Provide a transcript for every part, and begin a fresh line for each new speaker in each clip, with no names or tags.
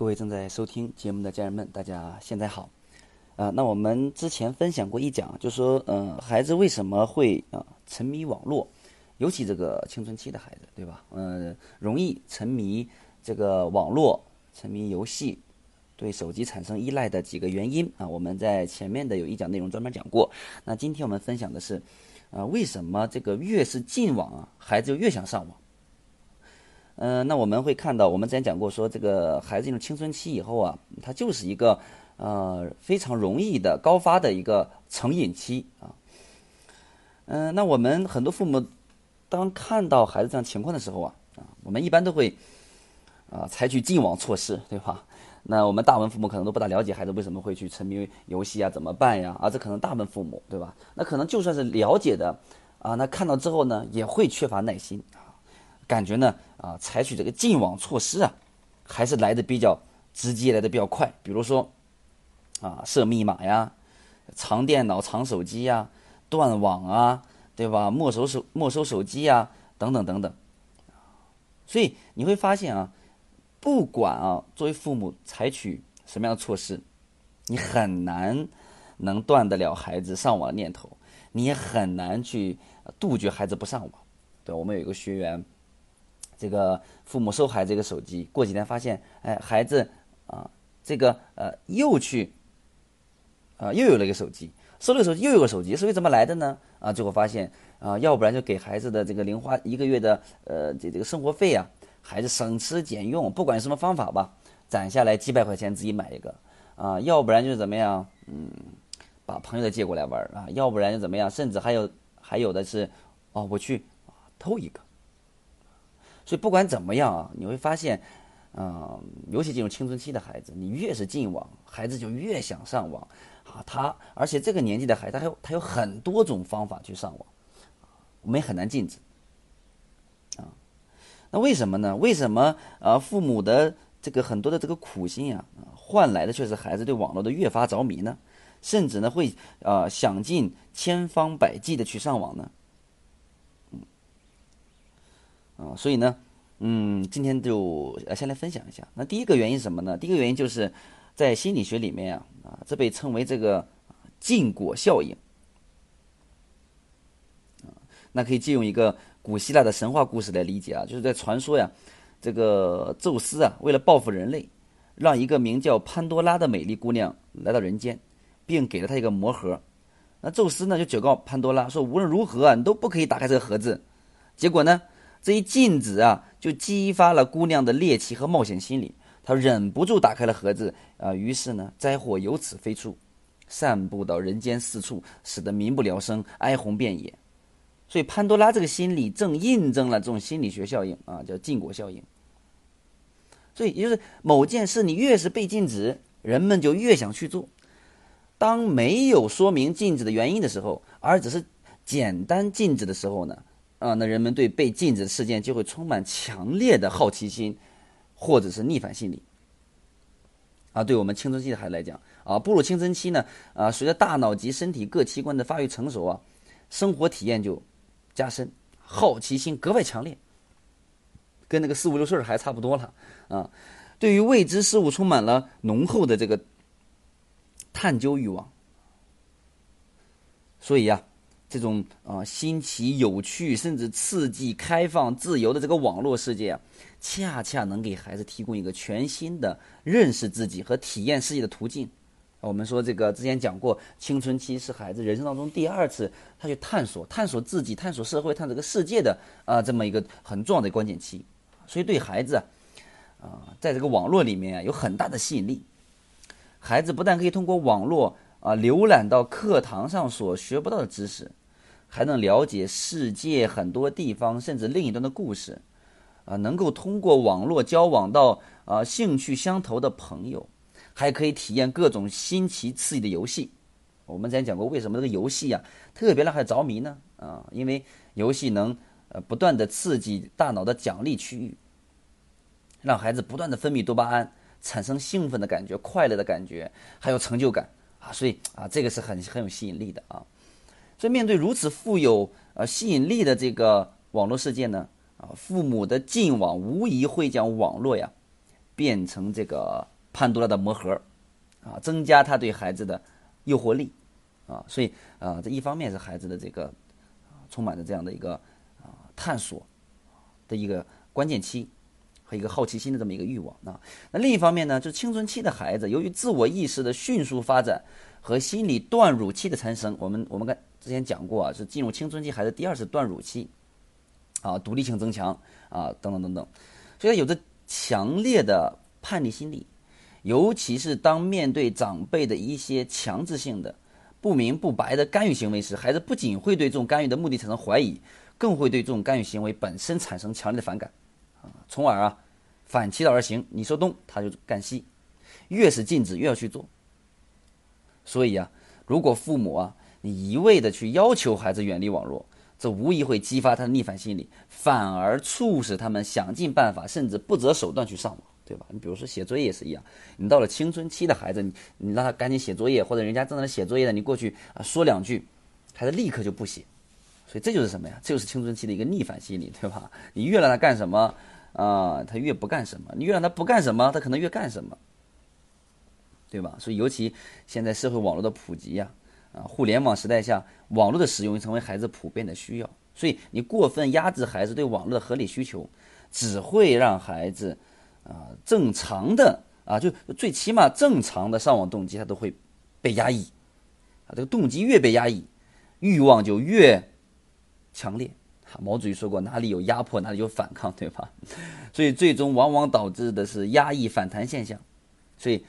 各位正在收听节目的家人们，大家现在好。啊，那我们之前分享过一讲，就说，嗯，孩子为什么会啊沉迷网络，尤其这个青春期的孩子，对吧？嗯，容易沉迷这个网络，沉迷游戏，对手机产生依赖的几个原因啊，我们在前面的有一讲内容专门讲过。那今天我们分享的是，啊，为什么这个越是禁网啊，孩子就越想上网？嗯，那我们会看到，我们之前讲过，说这个孩子进入青春期以后啊，他就是一个呃非常容易的高发的一个成瘾期啊。嗯，那我们很多父母当看到孩子这样情况的时候啊，啊，我们一般都会啊采取禁网措施，对吧？那我们大部分父母可能都不大了解孩子为什么会去沉迷游戏啊，怎么办呀？啊，这可能大部分父母对吧？那可能就算是了解的啊，那看到之后呢，也会缺乏耐心。感觉呢，啊，采取这个禁网措施啊，还是来的比较直接，来的比较快。比如说，啊，设密码呀，藏电脑、藏手机呀，断网啊，对吧？没收手、没收手机呀，等等等等。所以你会发现啊，不管啊，作为父母采取什么样的措施，你很难能断得了孩子上网的念头，你也很难去杜绝孩子不上网。对，我们有一个学员。这个父母收孩子一个手机，过几天发现，哎，孩子啊，这个呃又去啊又有了一个手机，收了手机又有个手机，手机怎么来的呢？啊，最后发现啊，要不然就给孩子的这个零花一个月的呃这这个生活费啊，孩子省吃俭用，不管什么方法吧，攒下来几百块钱自己买一个啊，要不然就是怎么样，嗯，把朋友的借过来玩啊，要不然就怎么样，甚至还有还有的是哦，我去偷一个。所以不管怎么样啊，你会发现，嗯，尤其进入青春期的孩子，你越是禁网，孩子就越想上网啊。他而且这个年纪的孩子，他有他有很多种方法去上网，我们也很难禁止啊。那为什么呢？为什么啊？父母的这个很多的这个苦心呀，换来的却是孩子对网络的越发着迷呢？甚至呢，会呃想尽千方百计的去上网呢？啊，所以呢，嗯，今天就呃先来分享一下。那第一个原因是什么呢？第一个原因就是在心理学里面啊，啊，这被称为这个禁果效应。那可以借用一个古希腊的神话故事来理解啊，就是在传说呀，这个宙斯啊，为了报复人类，让一个名叫潘多拉的美丽姑娘来到人间，并给了她一个魔盒。那宙斯呢就警告潘多拉说，无论如何啊，你都不可以打开这个盒子。结果呢？这一禁止啊，就激发了姑娘的猎奇和冒险心理，她忍不住打开了盒子啊，于是呢，灾祸由此飞出，散布到人间四处，使得民不聊生，哀鸿遍野。所以潘多拉这个心理正印证了这种心理学效应啊，叫禁果效应。所以也就是某件事你越是被禁止，人们就越想去做。当没有说明禁止的原因的时候，而只是简单禁止的时候呢？啊，那人们对被禁止事件就会充满强烈的好奇心，或者是逆反心理。啊，对我们青春期的孩子来讲，啊，步入青春期呢，啊，随着大脑及身体各器官的发育成熟啊，生活体验就加深，好奇心格外强烈，跟那个四五六岁还差不多了啊。对于未知事物充满了浓厚的这个探究欲望，所以呀。这种啊新奇、有趣，甚至刺激、开放、自由的这个网络世界啊，恰恰能给孩子提供一个全新的认识自己和体验世界的途径。我们说这个之前讲过，青春期是孩子人生当中第二次他去探索、探索自己、探索社会、探索这个世界的啊这么一个很重要的关键期。所以对孩子啊，在这个网络里面有很大的吸引力。孩子不但可以通过网络啊浏览到课堂上所学不到的知识。还能了解世界很多地方，甚至另一端的故事，啊，能够通过网络交往到啊兴趣相投的朋友，还可以体验各种新奇刺激的游戏。我们之前讲过，为什么这个游戏啊特别让孩子着迷呢？啊，因为游戏能呃不断的刺激大脑的奖励区域，让孩子不断的分泌多巴胺，产生兴奋的感觉、快乐的感觉，还有成就感啊，所以啊这个是很很有吸引力的啊。所以，面对如此富有呃吸引力的这个网络世界呢，啊，父母的禁网无疑会将网络呀变成这个潘多拉的魔盒，啊，增加他对孩子的诱惑力，啊，所以啊，这一方面是孩子的这个充满着这样的一个啊探索的一个关键期和一个好奇心的这么一个欲望啊。那另一方面呢，就青春期的孩子，由于自我意识的迅速发展和心理断乳期的产生，我们我们刚之前讲过啊，是进入青春期孩子第二次断乳期，啊，独立性增强啊，等等等等，所以有着强烈的叛逆心理，尤其是当面对长辈的一些强制性的、不明不白的干预行为时，孩子不仅会对这种干预的目的产生怀疑，更会对这种干预行为本身产生强烈的反感，啊，从而啊反其道而行，你说东他就干西，越是禁止越要去做。所以啊，如果父母啊，你一味的去要求孩子远离网络，这无疑会激发他的逆反心理，反而促使他们想尽办法，甚至不择手段去上网，对吧？你比如说写作业也是一样，你到了青春期的孩子，你你让他赶紧写作业，或者人家正在写作业的，你过去啊说两句，孩子立刻就不写，所以这就是什么呀？这就是青春期的一个逆反心理，对吧？你越让他干什么啊，他越不干什么；你越让他不干什么，他可能越干什么。对吧？所以尤其现在社会网络的普及呀，啊，互联网时代下，网络的使用成为孩子普遍的需要。所以你过分压制孩子对网络的合理需求，只会让孩子啊正常的啊就最起码正常的上网动机他都会被压抑啊。这个动机越被压抑，欲望就越强烈。毛主席说过，哪里有压迫，哪里有反抗，对吧？所以最终往往导致的是压抑反弹现象。所以。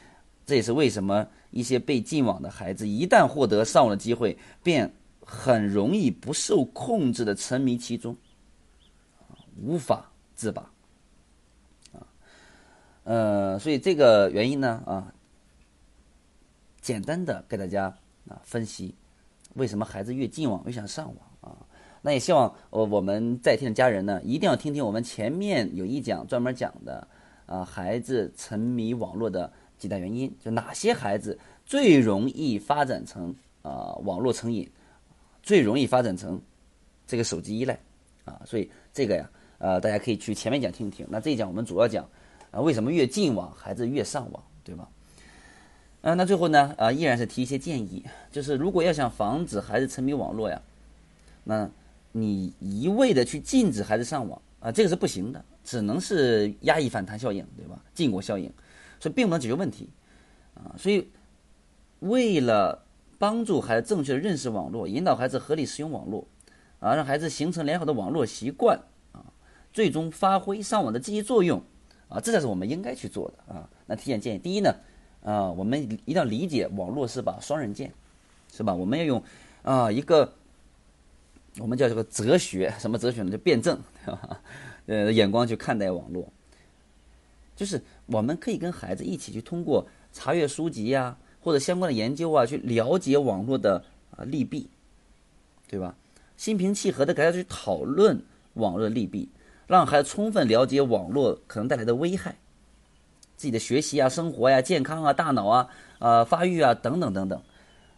这也是为什么一些被禁网的孩子，一旦获得上网的机会，便很容易不受控制的沉迷其中，无法自拔。啊，呃，所以这个原因呢，啊，简单的给大家啊分析，为什么孩子越禁网越想上网啊？那也希望我我们在听的家人呢，一定要听听我们前面有一讲专门讲的啊，孩子沉迷网络的。几大原因，就哪些孩子最容易发展成啊网络成瘾，最容易发展成这个手机依赖啊，所以这个呀，呃，大家可以去前面讲听一听。那这一讲我们主要讲啊，为什么越禁网孩子越上网，对吧？嗯，那最后呢，啊，依然是提一些建议，就是如果要想防止孩子沉迷网络呀，那你一味的去禁止孩子上网啊，这个是不行的，只能是压抑反弹效应，对吧？禁果效应。所以并不能解决问题，啊，所以为了帮助孩子正确的认识网络，引导孩子合理使用网络，啊，让孩子形成良好的网络习惯，啊，最终发挥上网的积极作用，啊，这才是我们应该去做的啊。那提点建议，第一呢，啊，我们一定要理解网络是把双刃剑，是吧？我们要用啊一个我们叫这个哲学，什么哲学呢？就辩证对吧，呃，眼光去看待网络。就是我们可以跟孩子一起去通过查阅书籍呀，或者相关的研究啊，去了解网络的啊利弊，对吧？心平气和的给他去讨论网络的利弊，让孩子充分了解网络可能带来的危害，自己的学习啊、生活呀、健康啊、大脑啊、呃发育啊等等等等。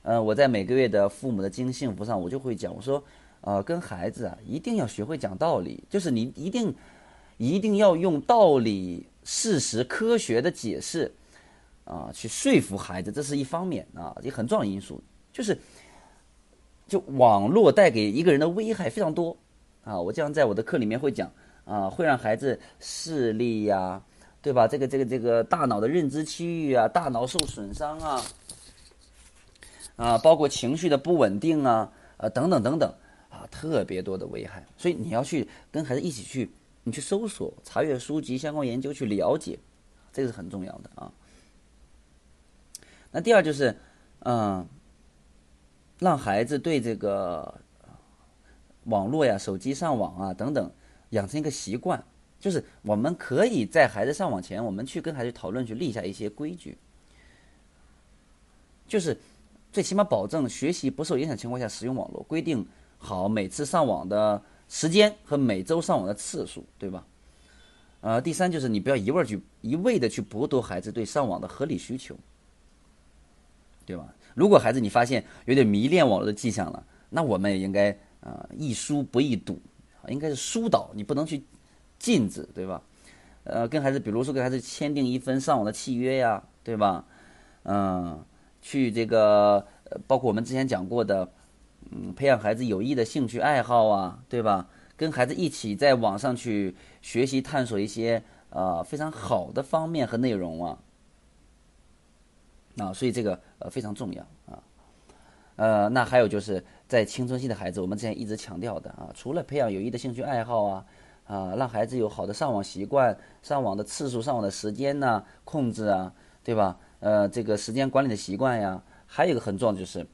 呃，我在每个月的父母的经营幸福上，我就会讲，我说，呃，跟孩子啊一定要学会讲道理，就是你一定一定要用道理。事实科学的解释，啊，去说服孩子，这是一方面啊，也很重要因素。就是，就网络带给一个人的危害非常多啊。我经常在我的课里面会讲啊，会让孩子视力呀，对吧？这个这个这个大脑的认知区域啊，大脑受损伤啊，啊，包括情绪的不稳定啊，呃，等等等等啊，特别多的危害。所以你要去跟孩子一起去。你去搜索、查阅书籍、相关研究去了解，这个是很重要的啊。那第二就是，嗯，让孩子对这个网络呀、手机上网啊等等养成一个习惯，就是我们可以在孩子上网前，我们去跟孩子讨论，去立下一些规矩，就是最起码保证学习不受影响情况下使用网络，规定好每次上网的。时间和每周上网的次数，对吧？呃，第三就是你不要一味去一味的去剥夺孩子对上网的合理需求，对吧？如果孩子你发现有点迷恋网络的迹象了，那我们也应该啊，易疏不易堵，应该是疏导，你不能去禁止，对吧？呃，跟孩子，比如说跟孩子签订一份上网的契约呀，对吧？嗯，去这个，包括我们之前讲过的，嗯，培养孩子有益的兴趣爱好啊，对吧？跟孩子一起在网上去学习探索一些呃非常好的方面和内容啊，啊，所以这个呃非常重要啊。呃，那还有就是在青春期的孩子，我们之前一直强调的啊，除了培养有益的兴趣爱好啊，啊，让孩子有好的上网习惯，上网的次数、上网的时间呢控制啊，对吧？呃，这个时间管理的习惯呀，还有一个很重要的就是，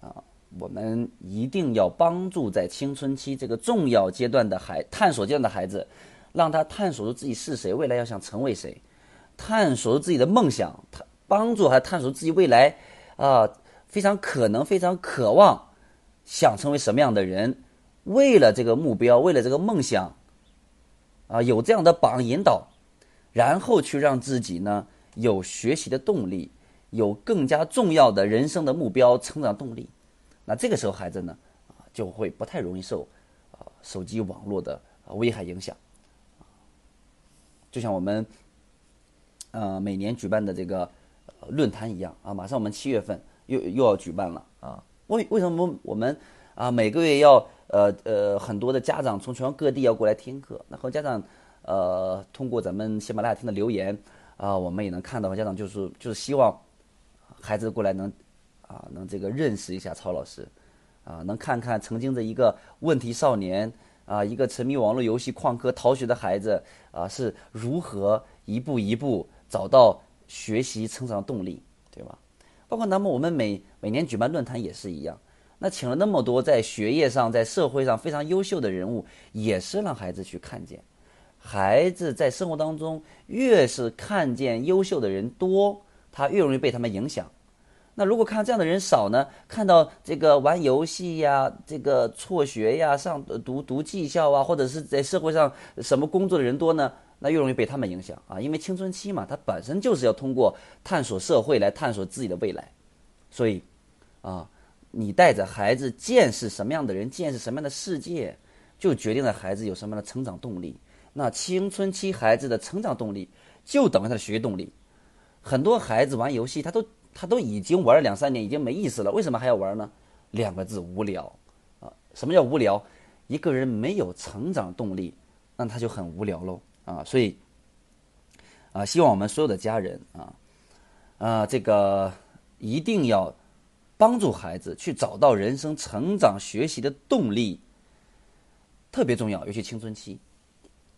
啊，我们一定要帮助在青春期这个重要阶段的孩探索阶段的孩子，让他探索出自己是谁，未来要想成为谁，探索出自己的梦想，他帮助他探索自己未来啊。非常可能，非常渴望，想成为什么样的人？为了这个目标，为了这个梦想，啊，有这样的榜引导，然后去让自己呢有学习的动力，有更加重要的人生的目标、成长动力。那这个时候，孩子呢啊就会不太容易受啊手机网络的危害影响。就像我们呃每年举办的这个论坛一样啊，马上我们七月份。又又要举办了啊？为为什么我们啊每个月要呃呃很多的家长从全国各地要过来听课？那和家长呃通过咱们喜马拉雅听的留言啊，我们也能看到家长就是就是希望孩子过来能啊能这个认识一下曹老师啊，能看看曾经的一个问题少年啊，一个沉迷网络游戏旷课逃学的孩子啊是如何一步一步找到学习成长动力，对吧？包括那么我们每每年举办论坛也是一样，那请了那么多在学业上、在社会上非常优秀的人物，也是让孩子去看见。孩子在生活当中越是看见优秀的人多，他越容易被他们影响。那如果看到这样的人少呢？看到这个玩游戏呀、这个辍学呀、上读读技校啊，或者是在社会上什么工作的人多呢？那越容易被他们影响啊，因为青春期嘛，他本身就是要通过探索社会来探索自己的未来，所以，啊，你带着孩子见识什么样的人，见识什么样的世界，就决定了孩子有什么样的成长动力。那青春期孩子的成长动力，就等于他的学习动力。很多孩子玩游戏，他都他都已经玩了两三年，已经没意思了，为什么还要玩呢？两个字：无聊。啊，什么叫无聊？一个人没有成长动力，那他就很无聊喽。啊，所以，啊，希望我们所有的家人啊，啊，这个一定要帮助孩子去找到人生成长学习的动力，特别重要，尤其青春期，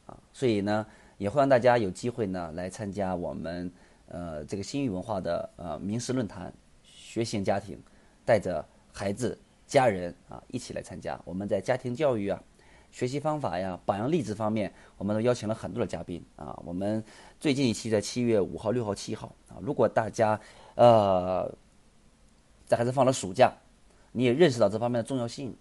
啊，所以呢，也欢迎大家有机会呢来参加我们呃这个新域文化的呃名师论坛，学型家庭带着孩子家人啊一起来参加，我们在家庭教育啊。学习方法呀，榜样励志方面，我们都邀请了很多的嘉宾啊。我们最近一期在七月五号、六号、七号啊。如果大家呃在孩子放了暑假，你也认识到这方面的重要性，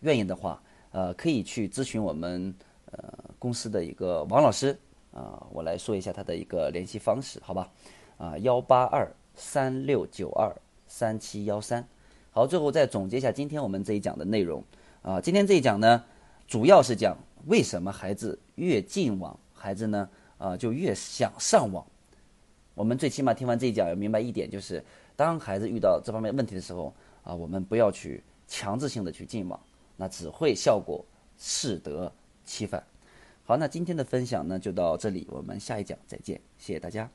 愿意的话，呃，可以去咨询我们呃公司的一个王老师啊。我来说一下他的一个联系方式，好吧？啊，幺八二三六九二三七幺三。好，最后再总结一下今天我们这一讲的内容啊。今天这一讲呢。主要是讲为什么孩子越进网，孩子呢啊就越想上网。我们最起码听完这一讲要明白一点，就是当孩子遇到这方面问题的时候啊，我们不要去强制性的去进网，那只会效果适得其反。好，那今天的分享呢就到这里，我们下一讲再见，谢谢大家。